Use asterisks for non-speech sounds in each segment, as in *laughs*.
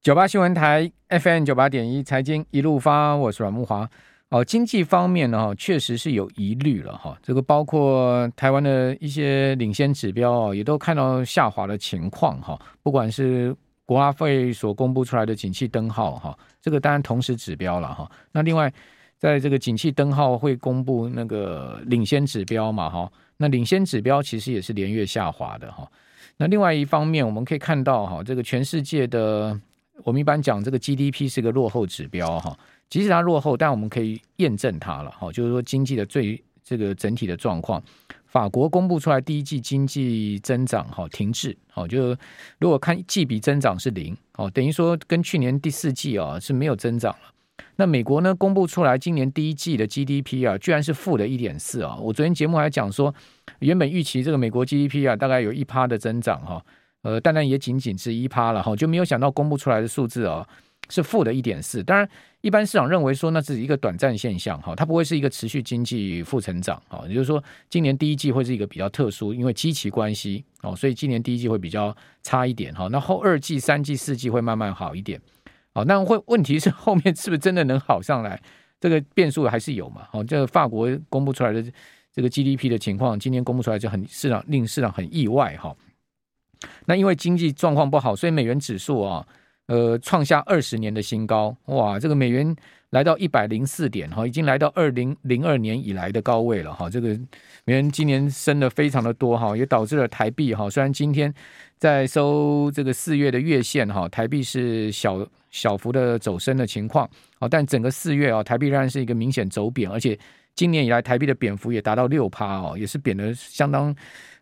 九八新闻台 FM 九八点一财经一路发，我是阮慕华。哦，经济方面呢，哈确实是有疑虑了哈。这个包括台湾的一些领先指标啊，也都看到下滑的情况哈。不管是国发会所公布出来的景气灯号哈，这个当然同时指标了哈。那另外，在这个景气灯号会公布那个领先指标嘛哈？那领先指标其实也是连月下滑的哈。那另外一方面，我们可以看到哈，这个全世界的。我们一般讲这个 GDP 是个落后指标哈，即使它落后，但我们可以验证它了哈，就是说经济的最这个整体的状况。法国公布出来第一季经济增长哈停滞，好，就如果看季比增长是零，哦，等于说跟去年第四季啊是没有增长了。那美国呢公布出来今年第一季的 GDP 啊，居然是负的一点四啊。我昨天节目还讲说，原本预期这个美国 GDP 啊大概有一趴的增长哈。呃，当然也仅仅是一趴了哈，就没有想到公布出来的数字哦是负的一点四。当然，一般市场认为说那是一个短暂现象哈，它不会是一个持续经济负成长哈。也就是说，今年第一季会是一个比较特殊，因为基期关系哦，所以今年第一季会比较差一点哈。那后二季、三季、四季会慢慢好一点。好，那会问题是后面是不是真的能好上来？这个变数还是有嘛？好，这个法国公布出来的这个 GDP 的情况，今天公布出来就很市场令市场很意外哈。那因为经济状况不好，所以美元指数啊，呃，创下二十年的新高，哇，这个美元来到一百零四点哈，已经来到二零零二年以来的高位了哈。这个美元今年升的非常的多哈，也导致了台币哈，虽然今天在收这个四月的月线哈，台币是小小幅的走升的情况，但整个四月啊，台币仍然是一个明显走贬，而且今年以来台币的贬幅也达到六趴哦，也是贬的相当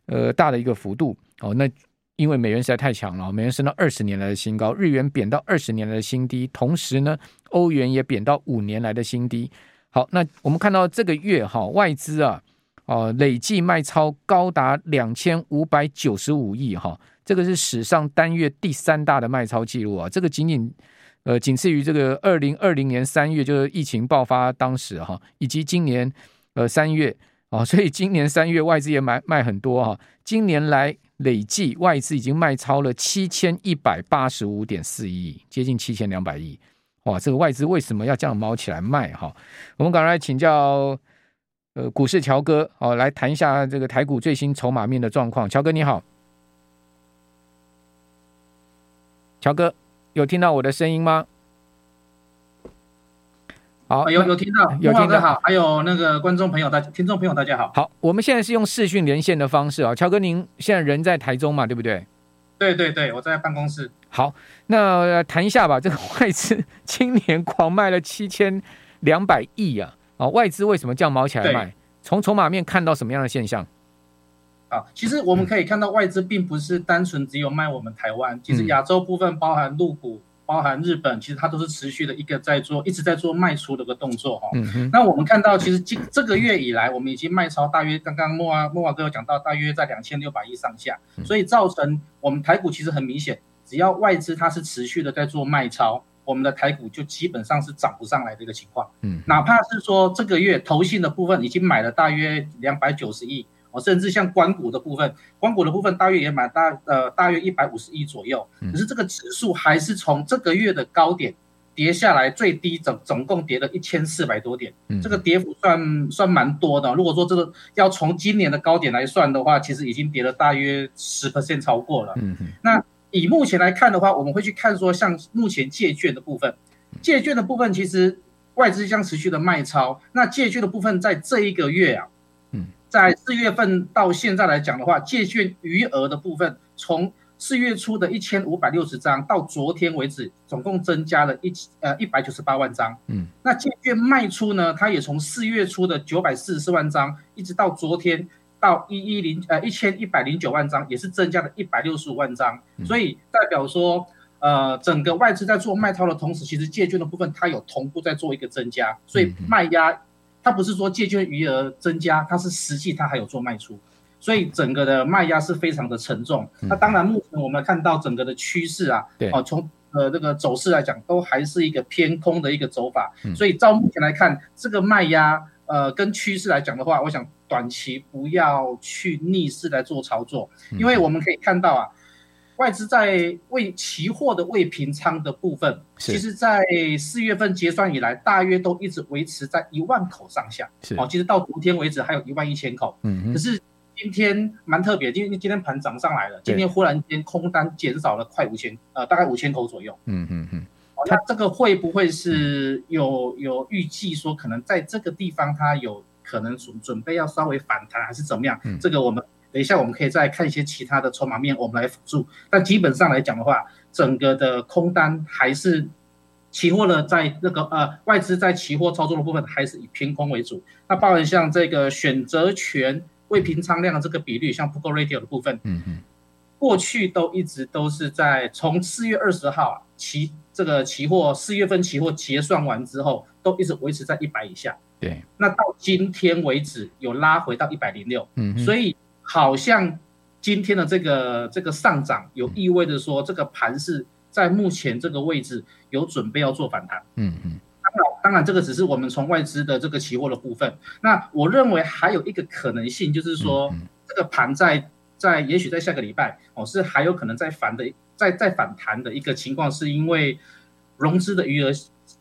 呃大的一个幅度哦，那。因为美元实在太强了，美元升到二十年来的新高，日元贬到二十年来的新低，同时呢，欧元也贬到五年来的新低。好，那我们看到这个月哈，外资啊，哦，累计卖超高达两千五百九十五亿哈，这个是史上单月第三大的卖超记录啊，这个仅仅呃仅次于这个二零二零年三月就是疫情爆发当时哈，以及今年呃三月啊，所以今年三月外资也买卖很多哈，今年来。累计外资已经卖超了七千一百八十五点四亿，接近七千两百亿。哇，这个外资为什么要这样猫起来卖？哈，我们赶快请教呃股市乔哥哦，来谈一下这个台股最新筹码面的状况。乔哥你好，乔哥有听到我的声音吗？好，有有听到，有听到好，还有那个观众朋友，大家听众朋友大家好。好，我们现在是用视讯连线的方式啊，乔哥，您现在人在台中嘛，对不对？对对对，我在办公室。好，那谈一下吧，这个外资 *laughs* 今年狂卖了七千两百亿啊，啊，外资为什么这样卯起来卖？从筹码面看到什么样的现象？啊，其实我们可以看到，外资并不是单纯只有卖我们台湾，嗯、其实亚洲部分包含陆股。包含日本，其实它都是持续的一个在做，一直在做卖出的一个动作哈。嗯。那我们看到，其实今这个月以来，我们已经卖超大约，刚刚慕驊慕驊哥有讲到，大约在两千六百亿上下，所以造成我们台股其实很明显，只要外资它是持续的在做卖超，我们的台股就基本上是涨不上来的一个情况。嗯。哪怕是说这个月投信的部分已经买了大约两百九十亿。甚至像官股的部分，官股的部分大约也蛮大呃大约一百五十亿左右，可是这个指数还是从这个月的高点跌下来，最低总总共跌了一千四百多点，这个跌幅算算蛮多的。如果说这个要从今年的高点来算的话，其实已经跌了大约十 percent 超过了。嗯那以目前来看的话，我们会去看说，像目前借券的部分，借券的部分其实外资将持续的卖超，那借券的部分在这一个月啊。在四月份到现在来讲的话，借券余额的部分，从四月初的一千五百六十张到昨天为止，总共增加了一呃一百九十八万张。嗯，那借券卖出呢，它也从四月初的九百四十四万张，一直到昨天到一一零呃一千一百零九万张，也是增加了一百六十五万张。所以代表说，呃，整个外资在做卖套的同时，其实借券的部分它有同步在做一个增加，所以卖压。它不是说借券余额增加，它是实际它还有做卖出，所以整个的卖压是非常的沉重。那当然，目前我们看到整个的趋势啊，对，哦，从呃这个走势来讲，都还是一个偏空的一个走法。所以照目前来看，这个卖压呃跟趋势来讲的话，我想短期不要去逆势来做操作，因为我们可以看到啊，外资在未期货的未平仓的部分，其实，在四月份结算以来，大约都一直维持在一万口上下。哦，其实到昨天为止还有一万一千口。嗯，可是今天蛮特别，因为今天盘涨上来了，今天忽然间空单减少了快五千，呃，大概五千口左右。嗯嗯嗯。哦，那这个会不会是有有预计说，可能在这个地方它有可能准准备要稍微反弹，还是怎么样？嗯，这个我们。等一下，我们可以再看一些其他的筹码面，我们来辅助。但基本上来讲的话，整个的空单还是期货呢，在那个呃外资在期货操作的部分，还是以偏空为主。那包含像这个选择权未平仓量的这个比率，像 Put Ratio 的部分，嗯嗯，过去都一直都是在从四月二十号期这个期货四月份期货结算完之后，都一直维持在一百以下。对，那到今天为止有拉回到一百零六，嗯，所以。好像今天的这个这个上涨，有意味着说这个盘是在目前这个位置有准备要做反弹。嗯嗯。当然，当然这个只是我们从外资的这个期货的部分。那我认为还有一个可能性，就是说这个盘在在也许在下个礼拜哦，是还有可能在反的在在反弹的一个情况，是因为融资的余额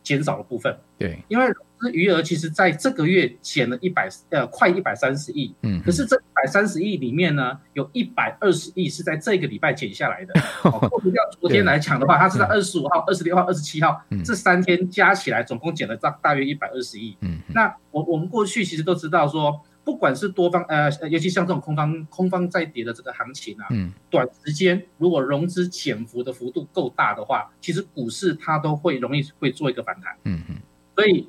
减少的部分。对，因为。余额其实在这个月减了一百呃快一百三十亿，嗯，可是这一百三十亿里面呢，有一百二十亿是在这个礼拜减下来的。*laughs* 扣除掉昨天来讲的话，它是在二十五号、二十六号、二十七号这三天加起来总共减了大大约一百二十亿。嗯，那我我们过去其实都知道说，不管是多方呃，尤其像这种空方空方在跌的这个行情啊，嗯，短时间如果融资减幅的幅度够大的话，其实股市它都会容易会做一个反弹。嗯嗯，所以。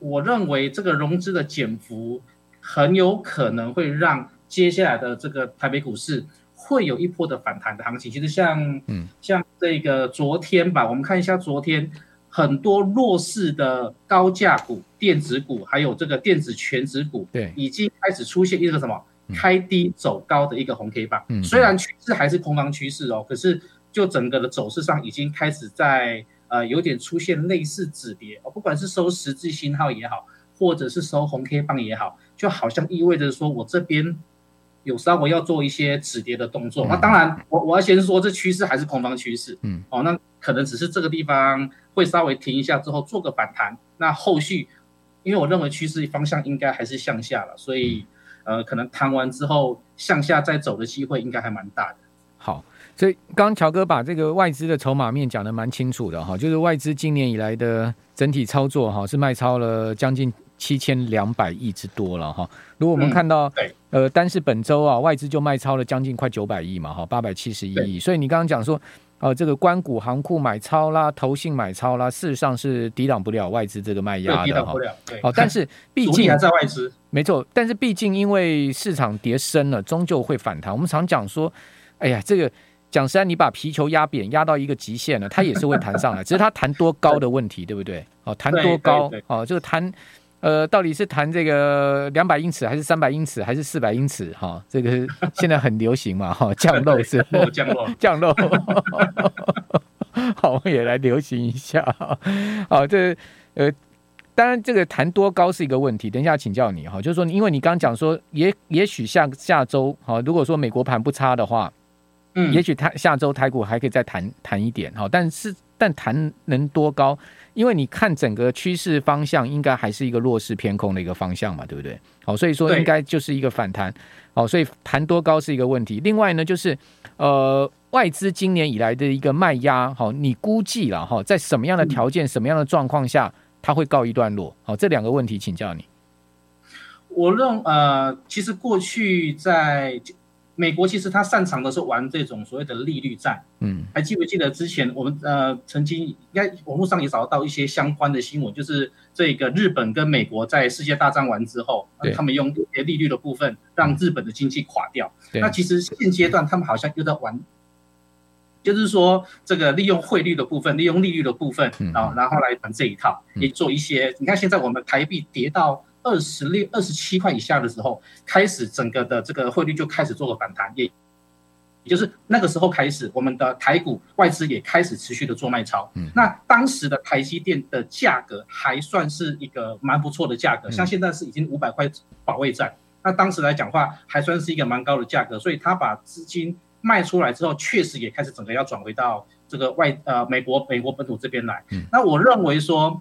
我认为这个融资的减幅很有可能会让接下来的这个台北股市会有一波的反弹的行情。其实像嗯像这个昨天吧，我们看一下昨天很多弱势的高价股、电子股，还有这个电子权值股，对，已经开始出现一个什么开低走高的一个红 K 棒。嗯，虽然趋势还是空方趋势哦，可是就整个的走势上已经开始在。呃，有点出现类似止跌哦，不管是收十字星号也好，或者是收红 K 棒也好，就好像意味着说我这边有稍微要做一些止跌的动作。嗯、那当然，我我要先说这趋势还是空方趋势，嗯，哦，那可能只是这个地方会稍微停一下之后做个反弹。那后续，因为我认为趋势方向应该还是向下了，所以呃，可能弹完之后向下再走的机会应该还蛮大的。好。所以，刚刚乔哥把这个外资的筹码面讲得蛮清楚的哈，就是外资今年以来的整体操作哈，是卖超了将近七千两百亿之多了哈。如果我们看到，对，呃，单是本周啊，外资就卖超了将近快九百亿嘛哈，八百七十一亿。所以你刚刚讲说，呃，这个关谷行库买超啦，投信买超啦，事实上是抵挡不了外资这个卖压的哈。好，但是毕竟还在外资，没错。但是毕竟因为市场跌深了，终究会反弹。我们常讲说，哎呀，这个。讲实在，你把皮球压扁，压到一个极限了，它也是会弹上来，*laughs* 只是它弹多高的问题，对不对？哦，弹多高？哦，就是弹，呃，到底是弹这个两百英尺，还是三百英尺，还是四百英尺？哈、哦，这个现在很流行嘛，哈、*laughs* 哦，降落是降落，降落。*laughs* 好，我们也来流行一下。好，这呃，当然这个弹多高是一个问题，等一下请教你哈、哦，就是说，因为你刚刚讲说，也也许下下周，哈、哦，如果说美国盘不差的话。嗯，也许他下周台股还可以再弹弹一点哈，但是但弹能多高？因为你看整个趋势方向，应该还是一个弱势偏空的一个方向嘛，对不对？好，所以说应该就是一个反弹。好，所以弹多高是一个问题。另外呢，就是呃外资今年以来的一个卖压，好，你估计了哈，在什么样的条件、什么样的状况下，它会告一段落？好，这两个问题请教你。我认呃，其实过去在。美国其实他擅长的是玩这种所谓的利率战，嗯，还记不记得之前我们呃曾经应该网络上也找到一些相关的新闻，就是这个日本跟美国在世界大战完之后，他们用一些利率的部分让日本的经济垮掉。那其实现阶段他们好像又在玩，就是说这个利用汇率的部分，利用利率的部分啊，然后来玩这一套，也做一些。你看现在我们台币跌到。二十六、二十七块以下的时候，开始整个的这个汇率就开始做了反弹，也也就是那个时候开始，我们的台股外资也开始持续的做卖超。嗯，那当时的台积电的价格还算是一个蛮不错的价格，像现在是已经五百块保卫战，那当时来讲话还算是一个蛮高的价格，所以他把资金卖出来之后，确实也开始整个要转回到这个外呃美国美国本土这边来。嗯，那我认为说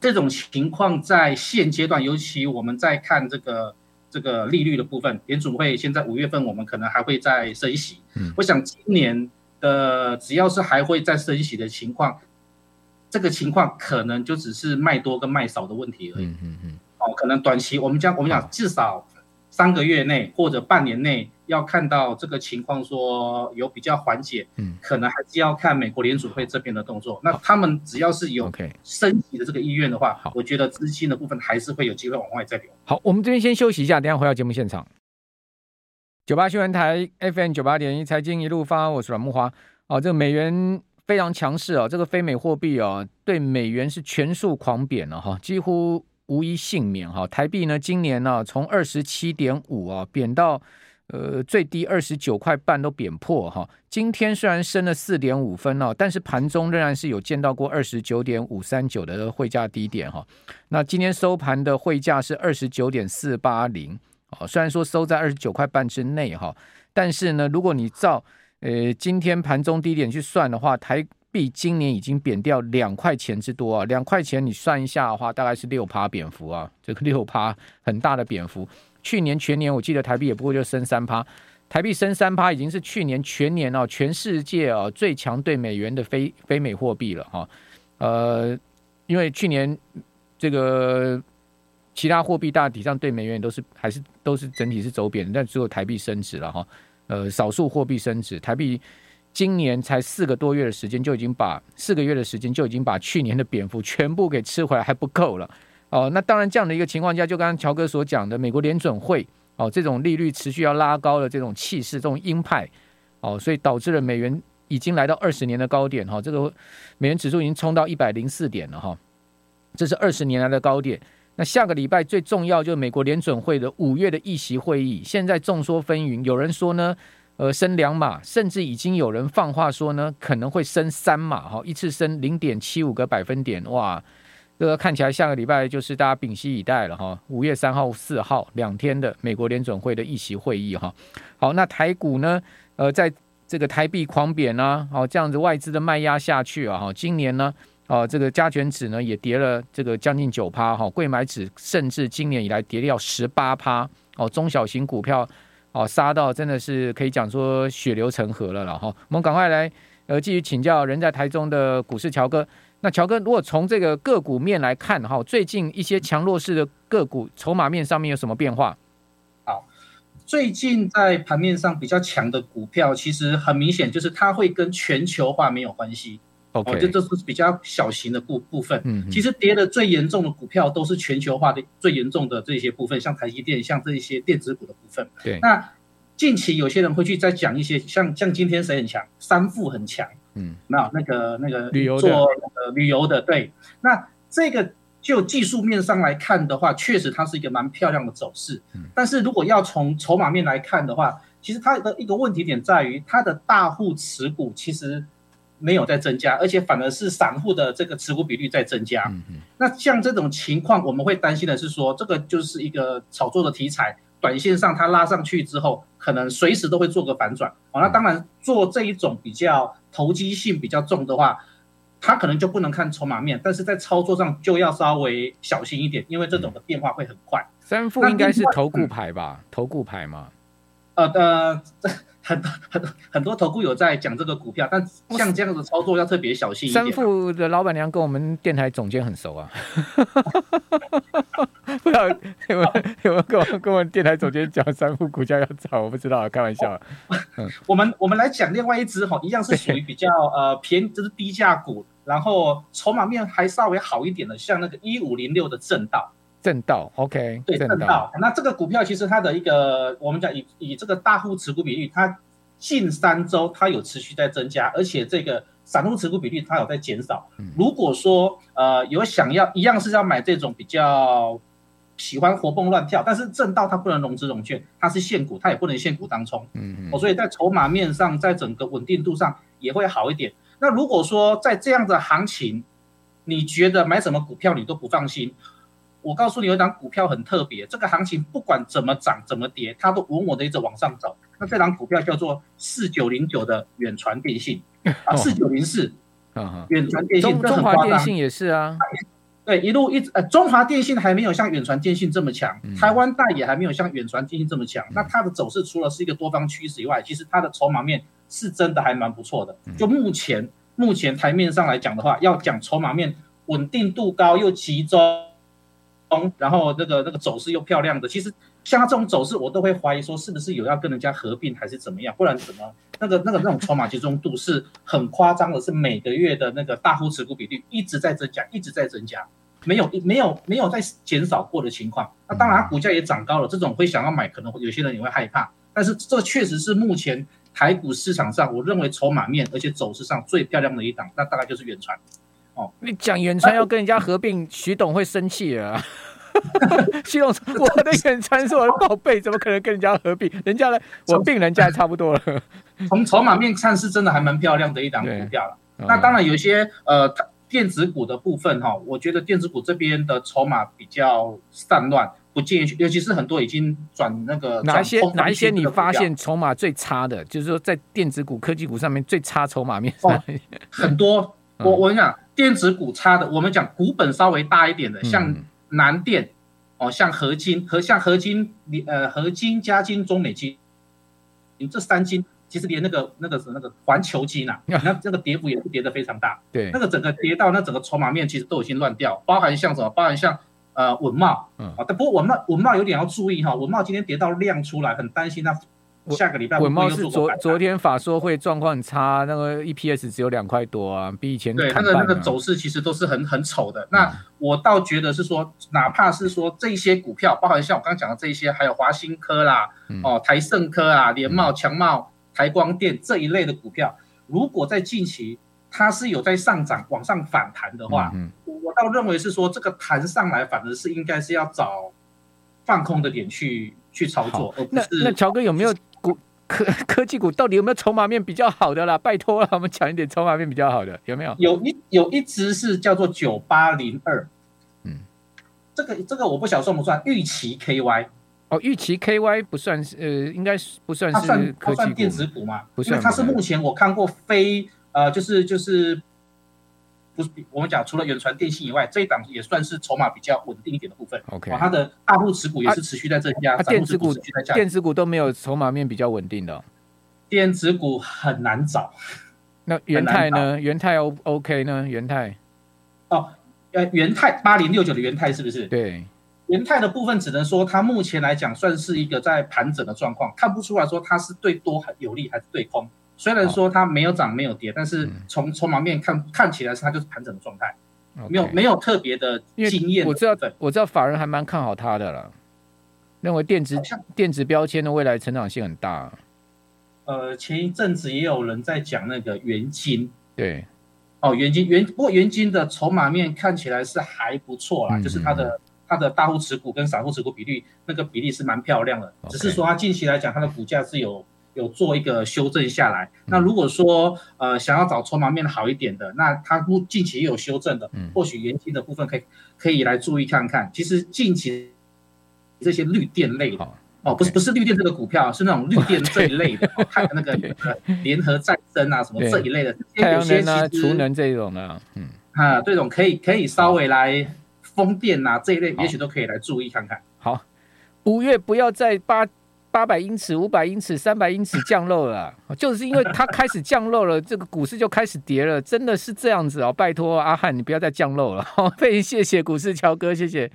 这种情况在现阶段，尤其我们在看这个这个利率的部分，联储会现在五月份我们可能还会再升息。嗯，我想今年的只要是还会再升息的情况，这个情况可能就只是卖多跟卖少的问题而已。嗯嗯嗯。哦，可能短期我们讲我们讲至少。三个月内或者半年内要看到这个情况说有比较缓解，嗯，可能还是要看美国联储会这边的动作。那他们只要是有升级的这个意愿的话，好，我觉得资金的部分还是会有机会往外再流。好，我们这边先休息一下，等下回到节目现场。九八新闻台 FM 九八点一财经一路发，我是阮慕驊。哦，这个美元非常强势哦，这个非美货币哦，对美元是全数狂贬了哈，几乎。无一幸免哈，台币呢，今年呢从二十七点五啊贬到呃最低二十九块半都贬破哈。今天虽然升了四点五分哦，但是盘中仍然是有见到过二十九点五三九的汇价低点哈。那今天收盘的汇价是二十九点四八零哦，虽然说收在二十九块半之内哈，但是呢，如果你照呃今天盘中低点去算的话，台币今年已经贬掉两块钱之多啊，两块钱你算一下的话，大概是六趴贬幅啊，这个六趴很大的贬幅。去年全年我记得台币也不过就升三趴，台币升三趴已经是去年全年啊全世界啊最强兑美元的非非美货币了哈。呃，因为去年这个其他货币大体上对美元也都是还是都是整体是走贬，但只有台币升值了哈。呃，少数货币升值，台币。今年才四个多月的时间，就已经把四个月的时间就已经把去年的贬幅全部给吃回来，还不够了哦。那当然，这样的一个情况下，就刚刚乔哥所讲的，美国联准会哦，这种利率持续要拉高的这种气势，这种鹰派哦，所以导致了美元已经来到二十年的高点哈。这个美元指数已经冲到一百零四点了哈，这是二十年来的高点。那下个礼拜最重要就是美国联准会的五月的议席会议，现在众说纷纭，有人说呢。呃，升两码，甚至已经有人放话说呢，可能会升三码，哈，一次升零点七五个百分点，哇，这个看起来下个礼拜就是大家屏息以待了，哈。五月三号、四号两天的美国联准会的议息会议，哈。好，那台股呢？呃，在这个台币狂贬啊，好，这样子外资的卖压下去啊，哈，今年呢，哦，这个加权指呢也跌了这个将近九趴，哈，贵买指甚至今年以来跌掉十八趴，哦，中小型股票。哦，杀到真的是可以讲说血流成河了了哈。我们赶快来呃继续请教人在台中的股市乔哥。那乔哥，如果从这个个股面来看哈，最近一些强弱势的个股筹码面上面有什么变化？好，最近在盘面上比较强的股票，其实很明显就是它会跟全球化没有关系。OK，这这是比较小型的部部分。嗯，其实跌的最严重的股票都是全球化的最严重的这些部分，像台积电，像这一些电子股的部分。对。那近期有些人会去再讲一些，像像今天谁很强？三富很强。嗯，那那个那个旅游做呃旅游的，对。那这个就技术面上来看的话，确实它是一个蛮漂亮的走势。嗯。但是如果要从筹码面来看的话，其实它的一个问题点在于，它的大户持股其实。没有在增加，而且反而是散户的这个持股比率在增加。嗯嗯。那像这种情况，我们会担心的是说，这个就是一个炒作的题材，短线上它拉上去之后，可能随时都会做个反转。哦，那当然做这一种比较投机性比较重的话，它可能就不能看筹码面，但是在操作上就要稍微小心一点，因为这种的变化会很快。三富应该是投顾牌吧？投顾牌嘛？呃呃。很 *laughs* 很很多投顾有在讲这个股票，但像这样的操作要特别小心一点。三富的老板娘跟我们电台总监很熟啊，*laughs* 不知道有没有有没有跟我跟我们电台总监讲三富股价要涨？我不知道，开玩笑。嗯，我们我们来讲另外一只哈，一样是属于比较呃便宜，就是低价股，然后筹码面还稍微好一点的，像那个一五零六的正道。正道，OK，对，正道。那这个股票其实它的一个，我们讲以以这个大户持股比率，它近三周它有持续在增加，而且这个散户持股比率它有在减少。如果说呃有想要一样是要买这种比较喜欢活蹦乱跳，但是正道它不能融资融券，它是现股，它也不能现股当冲。嗯嗯。所以在筹码面上，在整个稳定度上也会好一点。那如果说在这样的行情，你觉得买什么股票你都不放心？我告诉你，有一档股票很特别，这个行情不管怎么涨怎么跌，它都稳稳的一直往上走。那这档股票叫做四九零九的远传电信 *laughs* 啊，四九零四，远传电信，中中华电信也是啊。*laughs* 对，一路一直呃，中华电信还没有像远传电信这么强，嗯、台湾大也还没有像远传电信这么强。嗯、那它的走势除了是一个多方趋势以外，其实它的筹码面是真的还蛮不错的。就目前、嗯、目前台面上来讲的话，要讲筹码面稳定度高又集中，然后那个那个走势又漂亮的，其实像它这种走势，我都会怀疑说是不是有要跟人家合并还是怎么样，不然怎么那个那个那种筹码集中度是很夸张的，是每个月的那个大户持股比例一直在增加，一直在增加。没有没有没有在减少过的情况，那当然股价也涨高了，这种会想要买，可能有些人也会害怕，但是这确实是目前台股市场上我认为筹码面而且走势上最漂亮的一档，那大概就是远传。哦，你讲远川要跟人家合并，徐董会生气啊。*laughs* 徐董说我的远传是我的宝贝，怎么可能跟人家合并？人家呢，我并人家也差不多了。从筹码面看是真的还蛮漂亮的一档股票了。那当然有一些呃。电子股的部分哈，我觉得电子股这边的筹码比较散乱，不建议，尤其是很多已经转那个哪一些哪一些你发现筹码最差的，就是说在电子股、科技股上面最差筹码面哦，很多。我我跟你讲，电子股差的，我们讲股本稍微大一点的，像南电哦，像合金和像合金呃合金、嘉金、中美金，你这三金。其实连那个那个是那个环球金 *laughs* 呐，那这个跌幅也是跌得非常大。对，那个整个跌到那整个筹码面其实都已经乱掉，包含像什么，包含像呃文茂，嗯。啊，但不过文茂文茂有点要注意哈，文茂今天跌到量出来，很担心它下个礼拜。稳懋是昨昨天法说会状况很差，那个 EPS 只有两块多啊，比以前对它的那个走势其实都是很很丑的。那我倒觉得是说，哪怕是说这些股票，包含像我刚刚讲的这些，还有华新科啦，哦台盛科啊，联茂强茂。台光电这一类的股票，如果在近期它是有在上涨、往上反弹的话，嗯嗯，我倒认为是说这个弹上来，反而是应该是要找放空的点去去操作。那那乔哥有没有股科 *laughs* 科技股到底有没有筹码面比较好的啦？拜托了，我们讲一点筹码面比较好的有没有？有一有一只是叫做九八零二，嗯，这个这个我不晓得算不算预期 KY。哦，预期 KY 不算是，呃，应该是不算是科技股，算电子股嘛？不算，因为它是目前我看过非呃，就是就是不是我们讲除了远传电信以外，这一档也算是筹码比较稳定一点的部分。OK，它的大户持股也是持续在增加，啊、电子股持续在下电子股都没有筹码面比较稳定的、哦，电子股很难找。*laughs* 那元泰呢？元泰 O OK 呢？元泰哦，呃，元泰八零六九的元泰是不是？对。元泰的部分只能说，它目前来讲算是一个在盘整的状况，看不出来说它是对多很有利还是对空。虽然说它没有涨没有跌，但是从筹码面看看起来是它就是盘整的状态，没有没有特别的经验。我知道，我知道法人还蛮看好它的了，认为电子电子标签的未来成长性很大。呃，前一阵子也有人在讲那个元金，对，哦，元金元不过元金的筹码面看起来是还不错啦，就是它的。它的大户持股跟散户持股比例，那个比例是蛮漂亮的，只是说它近期来讲，它的股价是有有做一个修正下来。那如果说呃想要找筹码面好一点的，那它近期也有修正的，或许延期的部分可以可以来注意看看。其实近期这些绿电类的哦，不是不是绿电这个股票，是那种绿电这一类的，*laughs* 还有那个联合再生啊什么这一类的，太阳能啊、储能这种的，嗯。啊，这种可以可以稍微来。风电呐、啊、这一类，也许都可以来注意看看。好，五月不要再八八百英尺、五百英尺、三百英尺降落了，就是因为它开始降落了，这个股市就开始跌了，真的是这样子哦。拜托阿汉，你不要再降落了。好，非谢谢股市乔哥，谢谢。